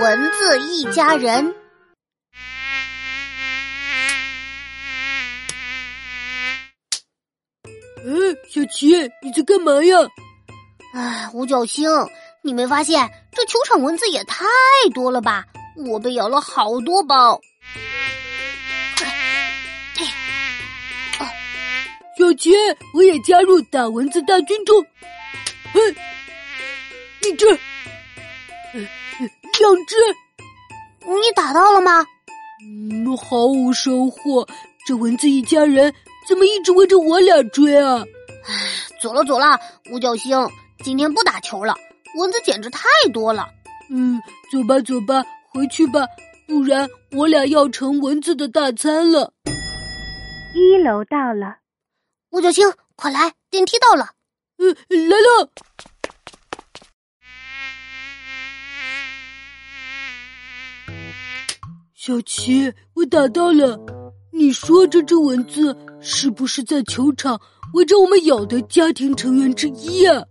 蚊子一家人。嗯，小琪，你在干嘛呀？哎，五角星，你没发现这球场蚊子也太多了吧？我被咬了好多包。小琪，我也加入打蚊子大军中。嘿，一只，两只，你打到了吗？嗯，毫无收获。这蚊子一家人怎么一直围着我俩追啊？唉，走了走了，五角星，今天不打球了，蚊子简直太多了。嗯，走吧走吧，回去吧，不然我俩要成蚊子的大餐了。一楼到了。五角星，快来，电梯到了。嗯，来了。小琪，我打到了。你说这只蚊子是不是在球场围着我们咬的家庭成员之一啊？